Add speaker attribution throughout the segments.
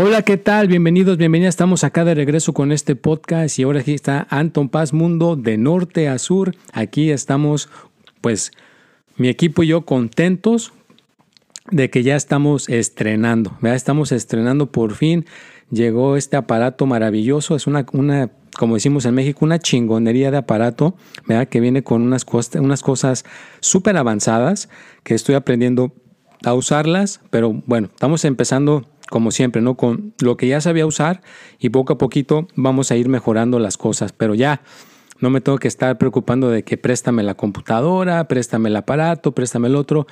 Speaker 1: Hola, ¿qué tal? Bienvenidos, bienvenidas. Estamos acá de regreso con este podcast y ahora aquí está Anton Paz Mundo de norte a sur. Aquí estamos, pues, mi equipo y yo contentos de que ya estamos estrenando. ¿verdad? Estamos estrenando por fin. Llegó este aparato maravilloso. Es una, una como decimos en México, una chingonería de aparato, ¿verdad? Que viene con unas, unas cosas súper avanzadas que estoy aprendiendo a usarlas, pero bueno, estamos empezando como siempre, ¿no? Con lo que ya sabía usar y poco a poquito vamos a ir mejorando las cosas, pero ya no me tengo que estar preocupando de que préstame la computadora, préstame el aparato, préstame el otro.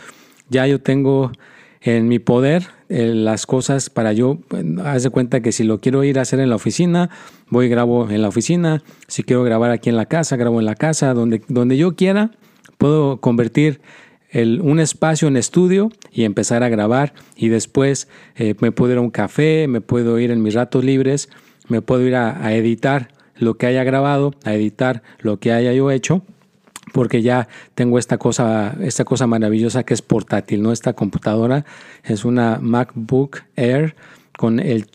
Speaker 1: Ya yo tengo en mi poder eh, las cosas para yo, haz de cuenta que si lo quiero ir a hacer en la oficina, voy y grabo en la oficina. Si quiero grabar aquí en la casa, grabo en la casa, donde, donde yo quiera, puedo convertir un espacio en estudio y empezar a grabar y después eh, me puedo ir a un café, me puedo ir en mis ratos libres, me puedo ir a, editar lo que haya grabado, a editar lo que haya yo hecho porque ya tengo esta cosa, esta cosa maravillosa que es portátil, ¿no? Esta computadora es una MacBook Air con el,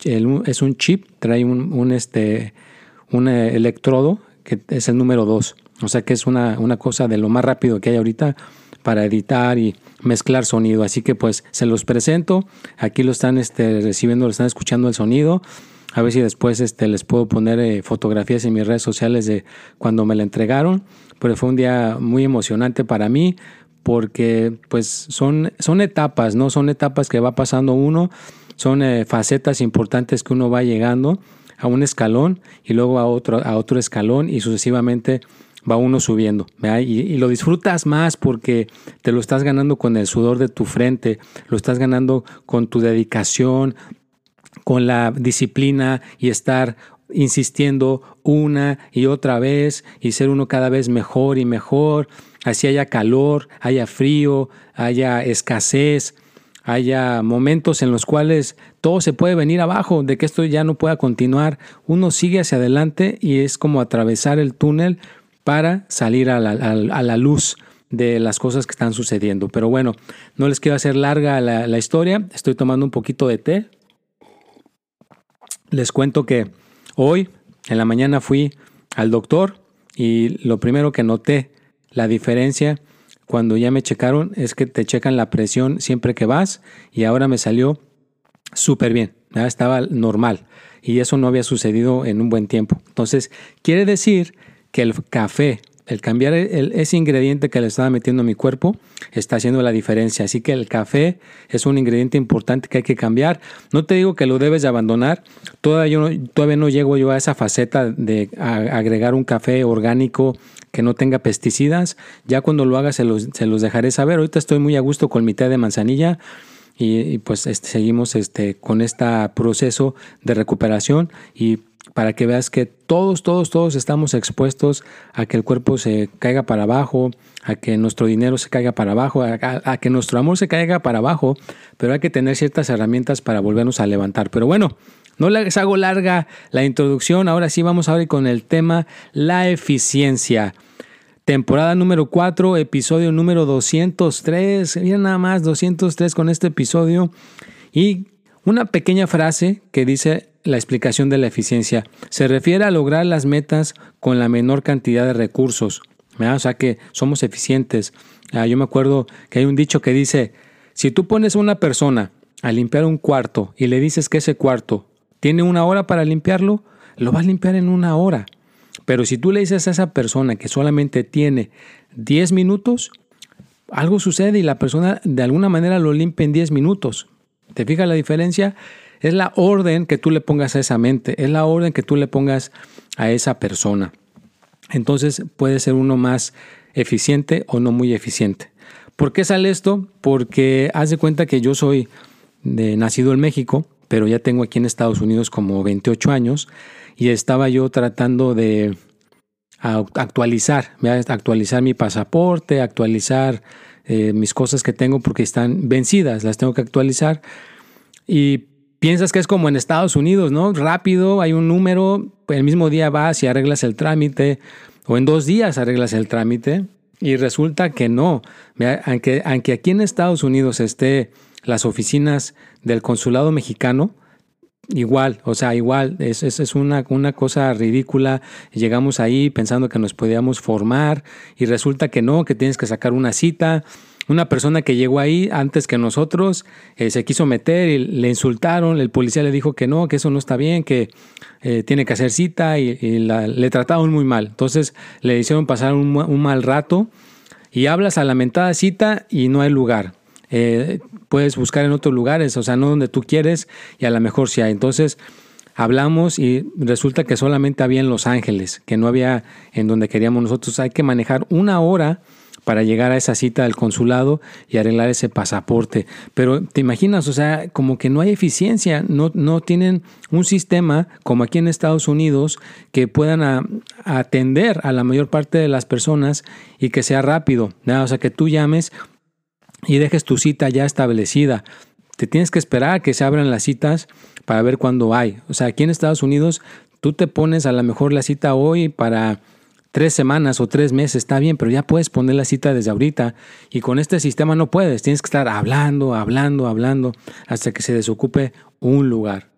Speaker 1: es un chip, trae un, este, un electrodo que es el número 2. O sea que es una, una cosa de lo más rápido que hay ahorita para editar y mezclar sonido. Así que pues se los presento. Aquí lo están este, recibiendo, lo están escuchando el sonido. A ver si después este, les puedo poner eh, fotografías en mis redes sociales de cuando me la entregaron. Pero fue un día muy emocionante para mí porque pues son, son etapas, ¿no? Son etapas que va pasando uno, son eh, facetas importantes que uno va llegando a un escalón y luego a otro, a otro escalón y sucesivamente va uno subiendo y, lo disfrutas más porque te lo estás ganando con el sudor de tu frente, lo estás ganando con tu dedicación, con la disciplina y estar insistiendo una y otra vez y ser uno cada vez mejor y mejor, así haya calor, haya frío, haya escasez, haya momentos en los cuales todo se puede venir abajo, de que esto ya no pueda continuar, uno sigue hacia adelante y es como atravesar el túnel para salir a la, luz de las cosas que están sucediendo. Pero bueno, no les quiero hacer larga la, historia. Estoy tomando un poquito de té. Les cuento que hoy en la mañana fui al doctor y lo primero que noté, la diferencia cuando ya me checaron es que te checan la presión siempre que vas y ahora me salió súper bien. Estaba normal y eso no había sucedido en un buen tiempo. Entonces, quiere decir que el café, el cambiar ese ingrediente que le estaba metiendo a mi cuerpo, está haciendo la diferencia. Así que el café es un ingrediente importante que hay que cambiar. No te digo que lo debes de abandonar. Todavía, no, todavía no llego yo a esa faceta de agregar un café orgánico que no tenga pesticidas. Ya cuando lo haga se los, se los dejaré saber. Ahorita estoy muy a gusto con mi té de manzanilla. Y, pues este, seguimos este, con este proceso de recuperación y para que veas que todos, todos, todos estamos expuestos a que el cuerpo se caiga para abajo, a que nuestro dinero se caiga para abajo, a, que nuestro amor se caiga para abajo, pero hay que tener ciertas herramientas para volvernos a levantar. Pero bueno, no les hago larga la introducción, ahora sí vamos a ver con el tema la eficiencia. Temporada número 4, episodio número 203. Mira nada más, 203 con este episodio. Y una pequeña frase que dice la explicación de la eficiencia. Se refiere a lograr las metas con la menor cantidad de recursos. O sea que somos eficientes. Ah, yo me acuerdo que hay un dicho que dice, si tú pones a una persona a limpiar un cuarto y le dices que ese cuarto tiene una hora para limpiarlo, lo va a limpiar en una hora. Pero si tú le dices a esa persona que solamente tiene 10 minutos, algo sucede y la persona de alguna manera lo limpia en 10 minutos. ¿Te fijas la diferencia? Es la orden que tú le pongas a esa mente, es la orden que tú le pongas a esa persona. Entonces puede ser uno más eficiente o no muy eficiente. ¿Por qué sale esto? Porque haz de cuenta que yo soy de, nacido en México, pero ya tengo aquí en Estados Unidos como 28 años y estaba yo tratando de actualizar, actualizar mi pasaporte, actualizar eh, mis cosas que tengo porque están vencidas, las tengo que actualizar. Y piensas que es como en Estados Unidos, ¿no? Rápido, hay un número, el mismo día vas y arreglas el trámite, o en dos días arreglas el trámite, y resulta que no. Aunque, aquí en Estados Unidos esté las oficinas del consulado mexicano, Igual, o sea, igual, es, es, una, una, cosa ridícula. Llegamos ahí pensando que nos podíamos formar y resulta que no, que tienes que sacar una cita. Una persona que llegó ahí antes que nosotros eh, se quiso meter y le insultaron, el policía le dijo que no, que eso no está bien, que eh, tiene que hacer cita y, le trataron muy mal. Entonces le hicieron pasar un, mal rato y hablas a la lamentada cita y no hay lugar. Eh, puedes buscar en otros lugares, o sea, no donde tú quieres y a lo mejor sí hay. Entonces hablamos y resulta que solamente había en Los Ángeles, que no había en donde queríamos nosotros. Hay que manejar una hora para llegar a esa cita del consulado y arreglar ese pasaporte. Pero te imaginas, o sea, como que no hay eficiencia, no, no tienen un sistema como aquí en Estados Unidos que puedan atender a la mayor parte de las personas y que sea rápido. O sea, que tú llames y dejes tu cita ya establecida. Te tienes que esperar a que se abran las citas para ver cuándo hay. O sea, aquí en Estados Unidos tú te pones a lo mejor la cita hoy para tres semanas o tres meses, está bien, pero ya puedes poner la cita desde ahorita y con este sistema no puedes. Tienes que estar hablando, hablando, hablando hasta que se desocupe un lugar.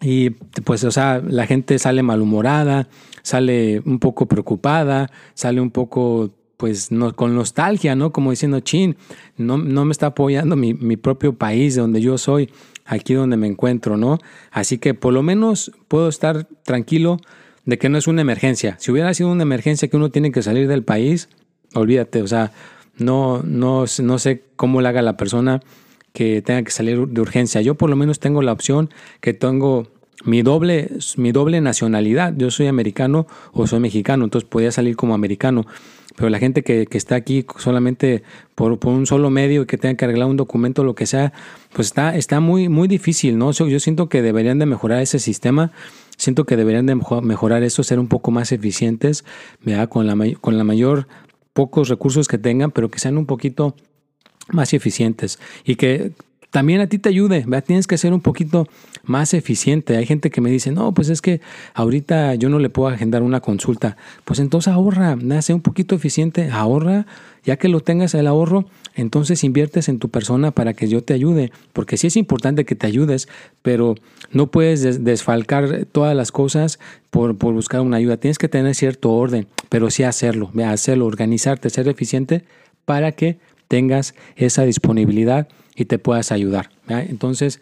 Speaker 1: Y pues, o sea, la gente sale malhumorada, sale un poco preocupada, sale un poco pues con nostalgia, ¿no? Como diciendo, chin, no, no me está apoyando mi, mi, propio país de donde yo soy, aquí donde me encuentro, ¿no? Así que por lo menos puedo estar tranquilo de que no es una emergencia. Si hubiera sido una emergencia que uno tiene que salir del país, olvídate, o sea, no, no, no sé cómo le haga la persona que tenga que salir de urgencia. Yo por lo menos tengo la opción que tengo mi doble, mi doble nacionalidad. Yo soy americano o soy mexicano, entonces podía salir como americano. Pero la gente que, está aquí solamente por, un solo medio y que tenga que arreglar un documento lo que sea, pues está, está muy, muy difícil, ¿no? Yo siento que deberían de mejorar ese sistema. Siento que deberían de mejorar eso, ser un poco más eficientes, Con la, con la mayor, pocos recursos que tengan, pero que sean un poquito más eficientes. Y que también a ti te ayude, tienes que ser un poquito más eficiente. Hay gente que me dice, no, pues es que ahorita yo no le puedo agendar una consulta. Pues entonces ahorra, sé un poquito eficiente, ahorra, ya que lo tengas el ahorro, entonces inviertes en tu persona para que yo te ayude, porque sí es importante que te ayudes, pero no puedes desfalcar todas las cosas por, por buscar una ayuda. Tienes que tener cierto orden, pero sí hacerlo, hacerlo, organizarte, ser eficiente para que tengas esa disponibilidad y te puedas ayudar. Entonces,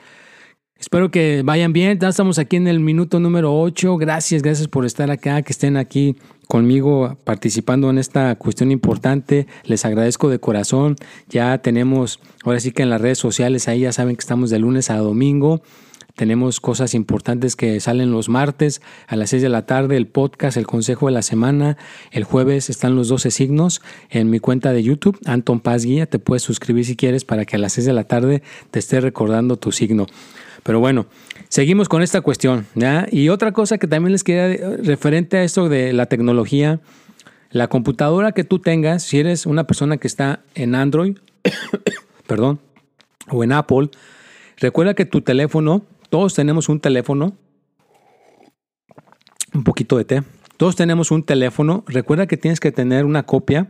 Speaker 1: espero que vayan bien. Ya estamos aquí en el minuto número 8. Gracias, gracias por estar acá, que estén aquí conmigo participando en esta cuestión importante. Les agradezco de corazón. Ya tenemos, ahora sí que en las redes sociales, ahí ya saben que estamos de lunes a domingo. Tenemos cosas importantes que salen los martes a las 6 de la tarde, el podcast, el consejo de la semana. El jueves están los 12 signos en mi cuenta de YouTube, Anton Paz Guía. Te puedes suscribir si quieres para que a las 6 de la tarde te esté recordando tu signo. Pero bueno, seguimos con esta cuestión. Y otra cosa que también les quería referente a esto de la tecnología, la computadora que tú tengas, si eres una persona que está en Android, perdón, o en Apple, recuerda que tu teléfono todos tenemos un teléfono. Un poquito de té. Todos tenemos un teléfono. Recuerda que tienes que tener una copia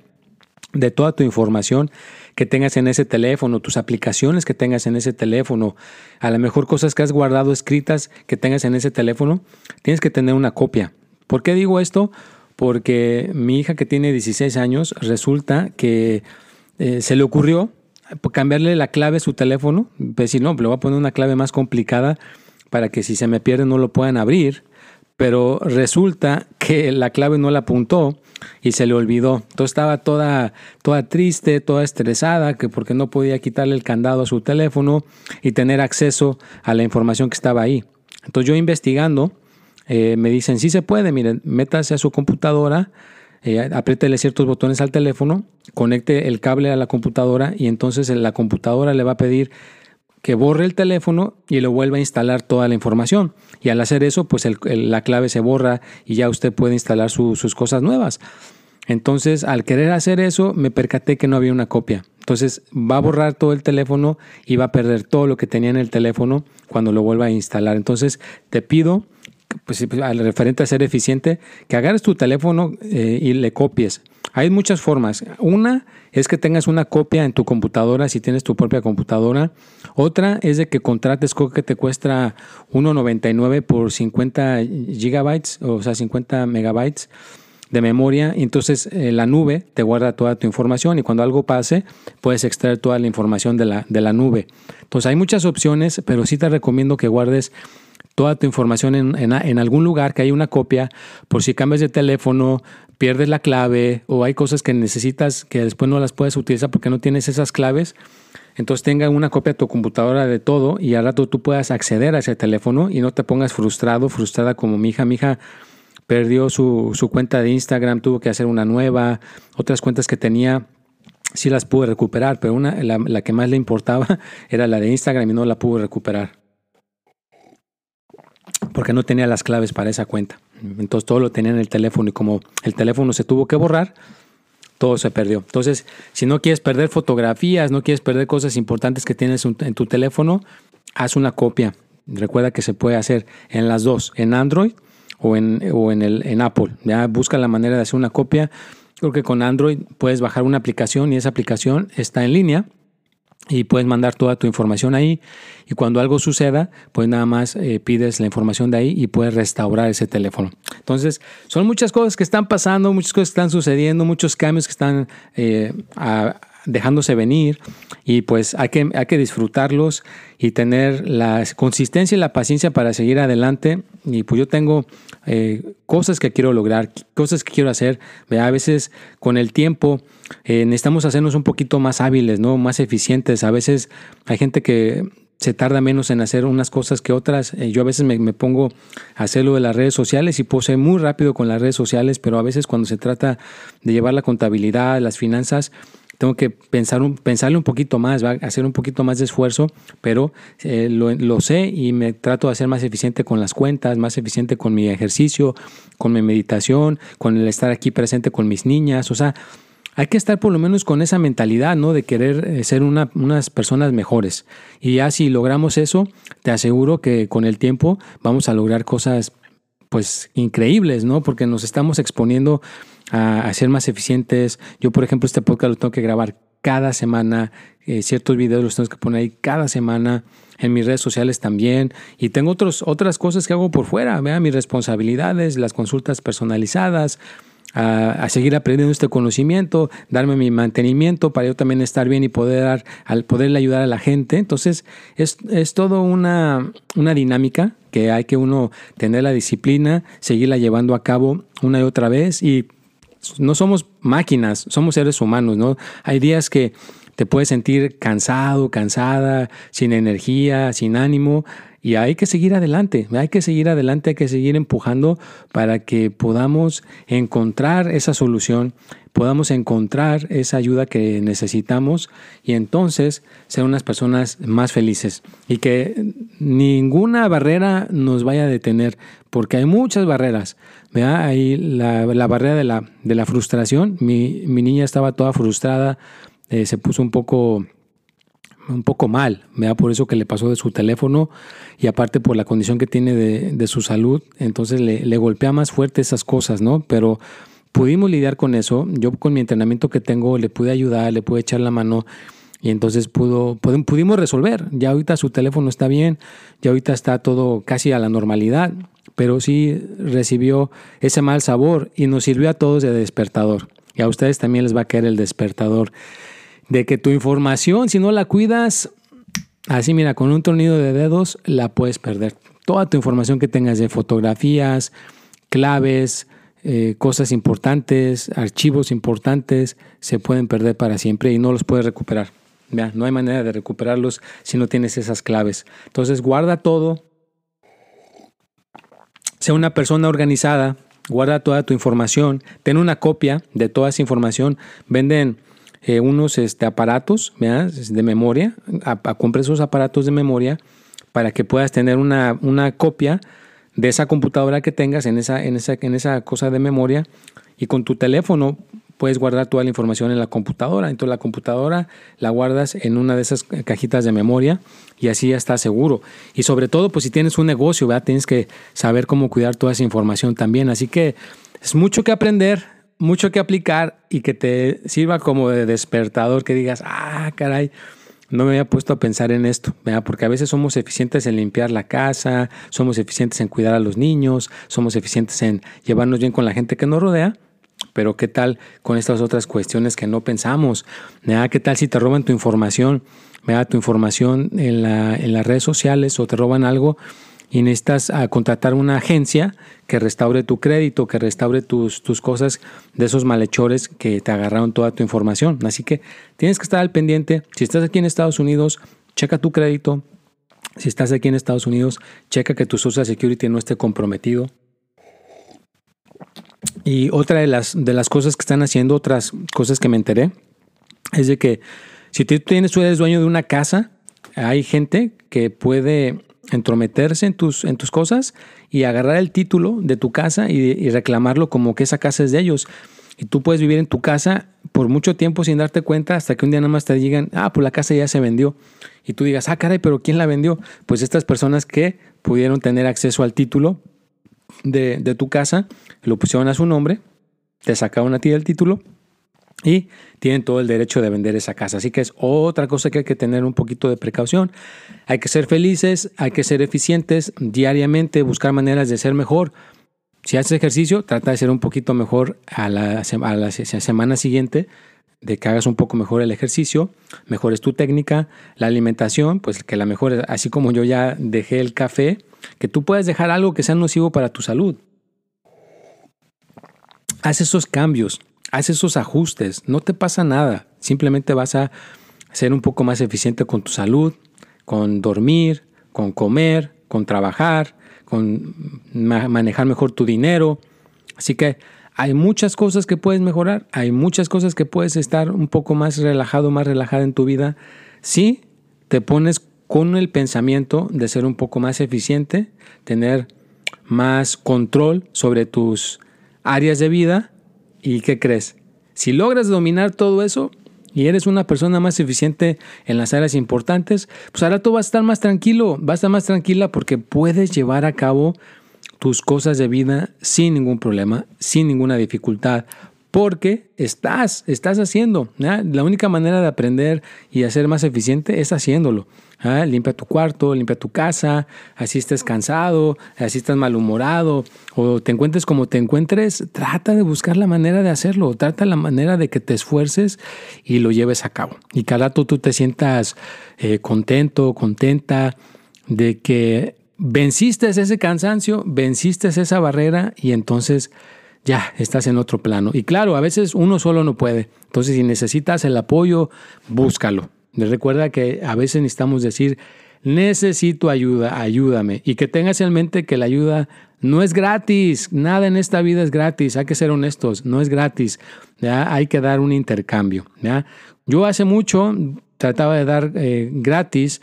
Speaker 1: de toda tu información que tengas en ese teléfono, tus aplicaciones que tengas en ese teléfono, a lo mejor cosas que has guardado escritas que tengas en ese teléfono, tienes que tener una copia. ¿Por qué digo esto? Porque mi hija que tiene 16 años resulta que eh, se le ocurrió cambiarle la clave a su teléfono, pues si no, le voy a poner una clave más complicada para que si se me pierde no lo puedan abrir. pero resulta que la clave no la apuntó y se le olvidó. Entonces estaba toda, toda triste, toda estresada, que porque no podía quitarle el candado a su teléfono y tener acceso a la información que estaba ahí. Entonces yo investigando, eh, me dicen, sí se puede, miren, métase a su computadora, eh, apriétele ciertos botones al teléfono, conecte el cable a la computadora y entonces la computadora le va a pedir que borre el teléfono y lo vuelva a instalar toda la información. Y al hacer eso, pues la clave se borra y ya usted puede instalar sus cosas nuevas. Entonces, al querer hacer eso, me percaté que no había una copia. Entonces, va a borrar todo el teléfono y va a perder todo lo que tenía en el teléfono cuando lo vuelva a instalar. Entonces, te pido, pues, al referente a ser eficiente, que agarres tu teléfono eh, y le copies. Hay muchas formas. Una es que tengas una copia en tu computadora si tienes tu propia computadora. Otra es de que contrates creo que te cuesta 1.99 por 50 gigabytes, o sea, 50 megabytes de memoria. Entonces eh, la nube te guarda toda tu información y cuando algo pase puedes extraer toda la información de la, de la nube. Entonces hay muchas opciones, pero sí te recomiendo que guardes toda tu información en, en, algún lugar, que haya una copia, por si cambias de teléfono, pierdes la clave o hay cosas que necesitas que después no las puedes utilizar porque no tienes esas claves, entonces tenga una copia de tu computadora de todo y al rato tú puedas acceder a ese teléfono y no te pongas frustrado, frustrada como mi hija. Mi hija perdió su, su cuenta de Instagram, tuvo que hacer una nueva, otras cuentas que tenía sí las pude recuperar, pero una, la, la, que más le importaba era la de Instagram y no la pude recuperar. Porque no tenía las claves para esa cuenta. Entonces todo lo tenía en el teléfono y como el teléfono se tuvo que borrar, todo se perdió. Entonces, si no quieres perder fotografías, no quieres perder cosas importantes que tienes en tu teléfono, haz una copia. Recuerda que se puede hacer en las dos, en Android o en, o en, el, en Apple. Ya busca la manera de hacer una copia. Creo que con Android puedes bajar una aplicación y esa aplicación está en línea y puedes mandar toda tu información ahí y cuando algo suceda, pues nada más eh, pides la información de ahí y puedes restaurar ese teléfono. Entonces, son muchas cosas que están pasando, muchas cosas que están sucediendo, muchos cambios que están eh, dejándose venir y pues hay que, hay que disfrutarlos y tener la consistencia y la paciencia para seguir adelante. Y pues yo tengo eh, cosas que quiero lograr, cosas que quiero hacer. A veces con el tiempo eh, necesitamos hacernos un poquito más hábiles, ¿no? más eficientes. A veces hay gente que se tarda menos en hacer unas cosas que otras. Eh, yo a veces me, pongo a hacer lo de las redes sociales y puedo ser muy rápido con las redes sociales, pero a veces cuando se trata de llevar la contabilidad, las finanzas, tengo que pensar un, pensarle un poquito más, ¿va? hacer un poquito más de esfuerzo, pero eh, lo, lo, sé y me trato de ser más eficiente con las cuentas, más eficiente con mi ejercicio, con mi meditación, con el estar aquí presente con mis niñas, o sea, hay que estar por lo menos con esa mentalidad, ¿no? De querer eh, ser una, unas personas mejores. Y ya si logramos eso, te aseguro que con el tiempo vamos a lograr cosas pues increíbles, ¿no? Porque nos estamos exponiendo a, ser más eficientes. Yo, por ejemplo, este podcast lo tengo que grabar cada semana, eh, ciertos videos los tengo que poner ahí cada semana, en mis redes sociales también, y tengo otros, otras cosas que hago por fuera, vean mis responsabilidades, las consultas personalizadas, a, seguir aprendiendo este conocimiento, darme mi mantenimiento para yo también estar bien y poder dar, al poderle ayudar a la gente. Entonces, es, es todo una, una dinámica que hay que uno tener la disciplina, seguirla llevando a cabo una y otra vez y no somos máquinas, somos seres humanos, ¿no? Hay días que te puedes sentir cansado, cansada, sin energía, sin ánimo, y hay que seguir adelante, hay que seguir adelante, hay que seguir empujando para que podamos encontrar esa solución, podamos encontrar esa ayuda que necesitamos y entonces ser unas personas más felices y que ninguna barrera nos vaya a detener, porque hay muchas barreras. ¿verdad? Ahí la, barrera de la, de la frustración, mi, mi niña estaba toda frustrada, eh, se puso un poco un poco mal, ¿verdad? por eso que le pasó de su teléfono y aparte por la condición que tiene de, de su salud, entonces le, le, golpea más fuerte esas cosas, ¿no? Pero pudimos lidiar con eso, yo con mi entrenamiento que tengo le pude ayudar, le pude echar la mano y entonces pudo, pudimos resolver, ya ahorita su teléfono está bien, ya ahorita está todo casi a la normalidad, pero sí recibió ese mal sabor y nos sirvió a todos de despertador. Y a ustedes también les va a caer el despertador de que tu información, si no la cuidas, así mira, con un tornillo de dedos la puedes perder. toda tu información que tengas de fotografías, claves, eh, cosas importantes, archivos importantes, se pueden perder para siempre y no los puedes recuperar. no hay manera de recuperarlos si no tienes esas claves. Entonces guarda todo. Sea una persona organizada, guarda toda tu información, ten una copia de toda esa información. Venden eh, unos este, aparatos de memoria, compra esos aparatos de memoria para que puedas tener una, una copia de esa computadora que tengas en esa, en, esa, en esa cosa de memoria y con tu teléfono puedes guardar toda la información en la computadora. Entonces la computadora la guardas en una de esas cajitas de memoria y así ya estás seguro. Y sobre todo, pues si tienes un negocio, ¿verdad? tienes que saber cómo cuidar toda esa información también. Así que es mucho que aprender, mucho que aplicar y que te sirva como de despertador, que digas, ah, caray no me había puesto a pensar en esto, porque a veces somos eficientes en limpiar la casa, somos eficientes en cuidar a los niños, somos eficientes en llevarnos bien con la gente que nos rodea, pero ¿qué tal con estas otras cuestiones que no pensamos? ¿Qué tal si te roban tu información? Tu información en, la, en las redes sociales o te roban algo y necesitas ah, contratar una agencia que restaure tu crédito, que restaure tus, tus cosas de esos malhechores que te agarraron toda tu información. Así que tienes que estar al pendiente. Si estás aquí en Estados Unidos, checa tu crédito. Si estás aquí en Estados Unidos, checa que tu Social Security no esté comprometido. Y otra de las, de las cosas que están haciendo, otras cosas que me enteré, es de que si tú tienes, tú eres dueño de una casa, hay gente que puede entrometerse en tus, en tus cosas y agarrar el título de tu casa y, reclamarlo como que esa casa es de ellos. Y tú puedes vivir en tu casa por mucho tiempo sin darte cuenta hasta que un día nada más te digan, ah, pues la casa ya se vendió. Y tú digas, ah, caray, pero ¿quién la vendió? Pues estas personas que pudieron tener acceso al título de, de tu casa, lo pusieron a su nombre, te sacaron a ti el título y tienen todo el derecho de vender esa casa. Así que es otra cosa que hay que tener un poquito de precaución. Hay que ser felices, hay que ser eficientes diariamente, buscar maneras de ser mejor. Si haces ejercicio, trata de ser un poquito mejor a la, semana siguiente, de que hagas un poco mejor el ejercicio, mejores tu técnica, la alimentación, pues que la mejor, así como yo ya dejé el café, que tú puedas dejar algo que sea nocivo para tu salud. Haz esos cambios haz esos ajustes, no te pasa nada, simplemente vas a ser un poco más eficiente con tu salud, con dormir, con comer, con trabajar, con manejar mejor tu dinero. Así que hay muchas cosas que puedes mejorar, hay muchas cosas que puedes estar un poco más relajado, más relajada en tu vida, si te pones con el pensamiento de ser un poco más eficiente, tener más control sobre tus áreas de vida ¿Y qué crees? Si logras dominar todo eso y eres una persona más eficiente en las áreas importantes, pues ahora tú vas a estar más tranquilo, vas a estar más tranquila porque puedes llevar a cabo tus cosas de vida sin ningún problema, sin ninguna dificultad, porque estás, estás haciendo. La única manera de aprender y ser más eficiente es haciéndolo. Limpia tu cuarto, limpia tu casa, así estés cansado, así estás malhumorado, o te encuentres como te encuentres, trata de buscar la manera de hacerlo, trata la manera de que te esfuerces y lo lleves a cabo. Y cada rato tú te sientas eh, contento, contenta de que venciste ese cansancio, venciste esa barrera y entonces ya estás en otro plano. Y claro, a veces uno solo no puede. Entonces, si necesitas el apoyo, búscalo. Recuerda que a veces necesitamos decir, necesito ayuda, ayúdame. Y que tengas en mente que la ayuda no es gratis. Nada en esta vida es gratis. Hay que ser honestos, no es gratis. Hay que dar un intercambio. Yo hace mucho trataba de dar eh, gratis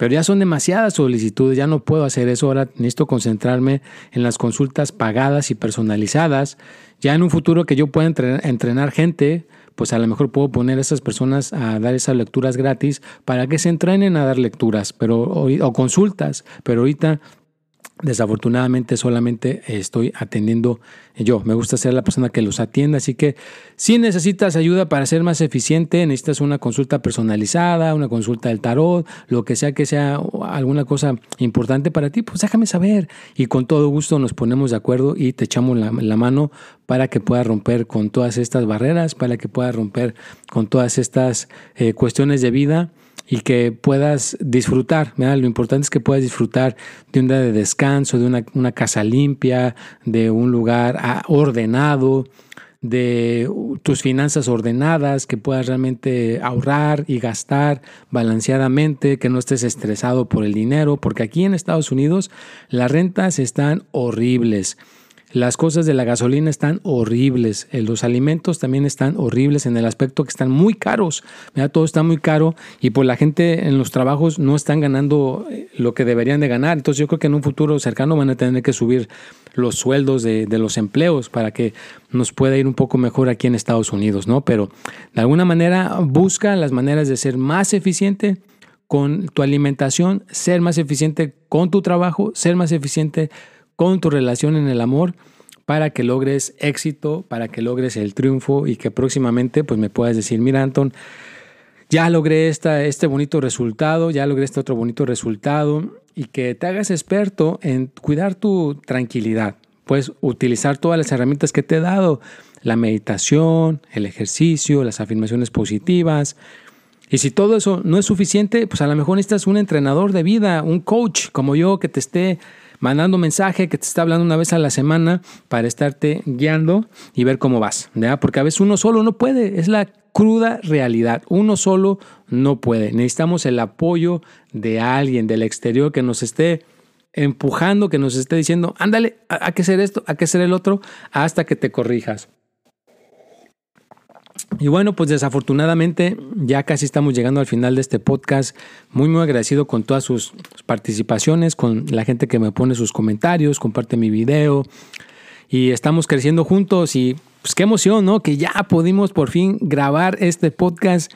Speaker 1: pero ya son demasiadas solicitudes, ya no puedo hacer eso, ahora necesito concentrarme en las consultas pagadas y personalizadas. Ya en un futuro que yo pueda entrenar, gente, pues a lo mejor puedo poner a esas personas a dar esas lecturas gratis para que se entrenen a dar lecturas pero, o consultas, pero ahorita Desafortunadamente solamente estoy atendiendo yo. Me gusta ser la persona que los atienda, así que si necesitas ayuda para ser más eficiente, necesitas una consulta personalizada, una consulta del tarot, lo que sea que sea alguna cosa importante para ti, pues déjame saber. Y con todo gusto nos ponemos de acuerdo y te echamos la, mano para que puedas romper con todas estas barreras, para que puedas romper con todas estas eh, cuestiones de vida y que puedas disfrutar. Lo importante es que puedas disfrutar de un día de descanso, de una, una casa limpia, de un lugar ah, ordenado, de tus finanzas ordenadas, que puedas realmente ahorrar y gastar balanceadamente, que no estés estresado por el dinero, porque aquí en Estados Unidos las rentas están horribles. Las cosas de la gasolina están horribles, eh, los alimentos también están horribles en el aspecto que están muy caros, todo está muy caro y pues la gente en los trabajos no están ganando eh, lo que deberían de ganar, entonces yo creo que en un futuro cercano van a tener que subir los sueldos de, de los empleos para que nos pueda ir un poco mejor aquí en Estados Unidos, ¿no? Pero de alguna manera busca las maneras de ser más eficiente con tu alimentación, ser más eficiente con tu trabajo, ser más eficiente con tu relación en el amor para que logres éxito, para que logres el triunfo y que próximamente pues me puedas decir, mira Anton, ya logré esta, este bonito resultado, ya logré este otro bonito resultado y que te hagas experto en cuidar tu tranquilidad. Puedes utilizar todas las herramientas que te he dado, la meditación, el ejercicio, las afirmaciones positivas. Y si todo eso no es suficiente, pues a lo mejor necesitas un entrenador de vida, un coach como yo que te esté mandando mensaje que te está hablando una vez a la semana para estarte guiando y ver cómo vas, ¿verdad? Porque a veces uno solo no puede, es la cruda realidad, uno solo no puede. Necesitamos el apoyo de alguien del exterior que nos esté empujando, que nos esté diciendo, ándale, hay que hacer esto, hay que hacer el otro, hasta que te corrijas. Y bueno, pues desafortunadamente ya casi estamos llegando al final de este podcast. Muy, muy agradecido con todas sus participaciones, con la gente que me pone sus comentarios, comparte mi video. Y estamos creciendo juntos y pues qué emoción, ¿no? Que ya pudimos por fin grabar este podcast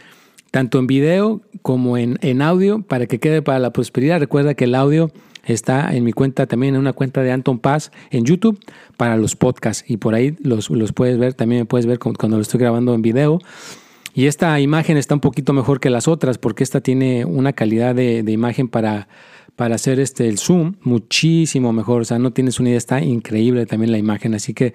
Speaker 1: tanto en video como en, en audio para que quede para la prosperidad. Recuerda que el audio está en mi cuenta también, en una cuenta de Anton Paz en YouTube para los podcasts y por ahí los, puedes ver, también me puedes ver cuando lo estoy grabando en video. Y esta imagen está un poquito mejor que las otras porque esta tiene una calidad de, imagen para, para hacer este, el zoom muchísimo mejor. O sea, no tienes una idea, está increíble también la imagen. Así que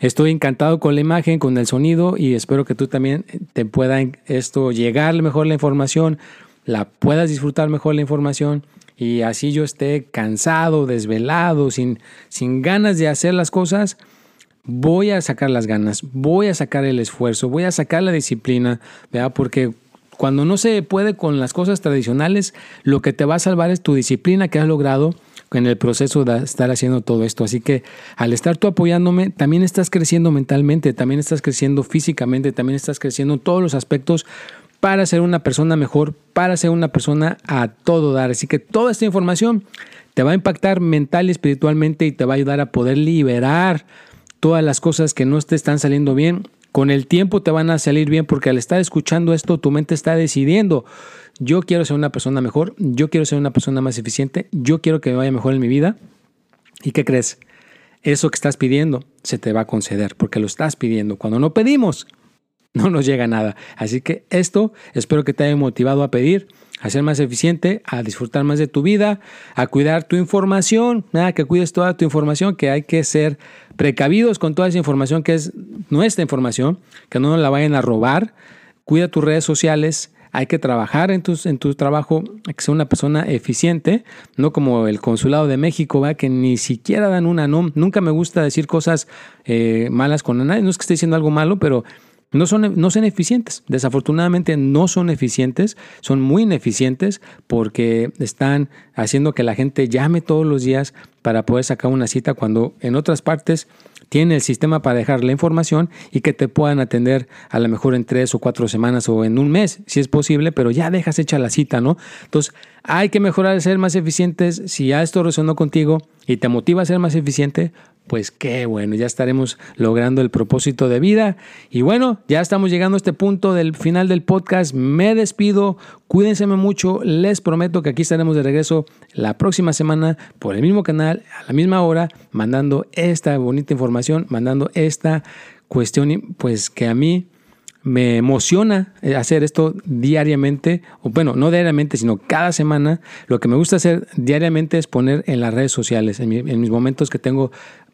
Speaker 1: estoy encantado con la imagen, con el sonido y espero que tú también te pueda esto llegar mejor la información, la puedas disfrutar mejor la información y así yo esté cansado, desvelado, sin, sin ganas de hacer las cosas, voy a sacar las ganas, voy a sacar el esfuerzo, voy a sacar la disciplina, ¿verdad? Porque cuando no se puede con las cosas tradicionales, lo que te va a salvar es tu disciplina que has logrado en el proceso de estar haciendo todo esto. Así que al estar tú apoyándome, también estás creciendo mentalmente, también estás creciendo físicamente, también estás creciendo en todos los aspectos para ser una persona mejor, para ser una persona a todo dar. Así que toda esta información te va a impactar mental y espiritualmente y te va a ayudar a poder liberar todas las cosas que no te están saliendo bien. Con el tiempo te van a salir bien porque al estar escuchando esto tu mente está decidiendo, yo quiero ser una persona mejor, yo quiero ser una persona más eficiente, yo quiero que me vaya mejor en mi vida. ¿Y qué crees? Eso que estás pidiendo se te va a conceder porque lo estás pidiendo. Cuando no pedimos, no nos llega nada. Así que esto espero que te haya motivado a pedir, a ser más eficiente, a disfrutar más de tu vida, a cuidar tu información, nada, que cuides toda tu información, que hay que ser precavidos con toda esa información que es nuestra información, que no nos la vayan a robar. Cuida tus redes sociales, hay que trabajar en, tus, en tu trabajo, hay que ser una persona eficiente, no como el consulado de México, ¿va? que ni siquiera dan una no. Nunca me gusta decir cosas eh, malas con nadie, no es que esté diciendo algo malo, pero no son, no son eficientes. Desafortunadamente no son eficientes, son muy ineficientes porque están haciendo que la gente llame todos los días para poder sacar una cita cuando en otras partes tiene el sistema para dejar la información y que te puedan atender a lo mejor en tres o cuatro semanas o en un mes, si es posible, pero ya dejas hecha la cita, ¿no? Entonces, hay que mejorar, ser más eficientes. Si ya esto resonó contigo y te motiva a ser más eficiente, pues qué bueno, ya estaremos logrando el propósito de vida. Y bueno, ya estamos llegando a este punto del final del podcast. Me despido, cuídense mucho, les prometo que aquí estaremos de regreso la próxima semana por el mismo canal, a la misma hora, mandando esta bonita información, mandando esta cuestión, pues que a mí me emociona hacer esto diariamente, o bueno, no diariamente, sino cada semana. Lo que me gusta hacer diariamente es poner en las redes sociales, en, en mis momentos que tengo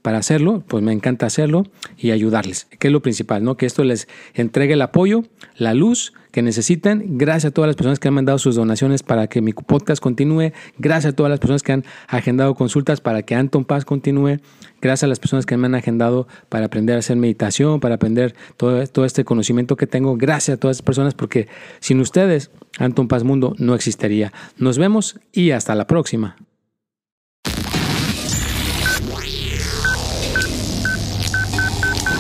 Speaker 1: para hacerlo, pues me encanta hacerlo y ayudarles, que es lo principal, ¿no? Que esto les entregue el apoyo, la luz, que necesiten. Gracias a todas las personas que han mandado sus donaciones para que mi podcast continúe. Gracias a todas las personas que han agendado consultas para que Anton Paz continúe. Gracias a las personas que me han agendado para aprender a hacer meditación, para aprender todo, todo este conocimiento que tengo. Gracias a todas esas personas porque sin ustedes, Anton Paz Mundo no existiría. Nos vemos y hasta la próxima.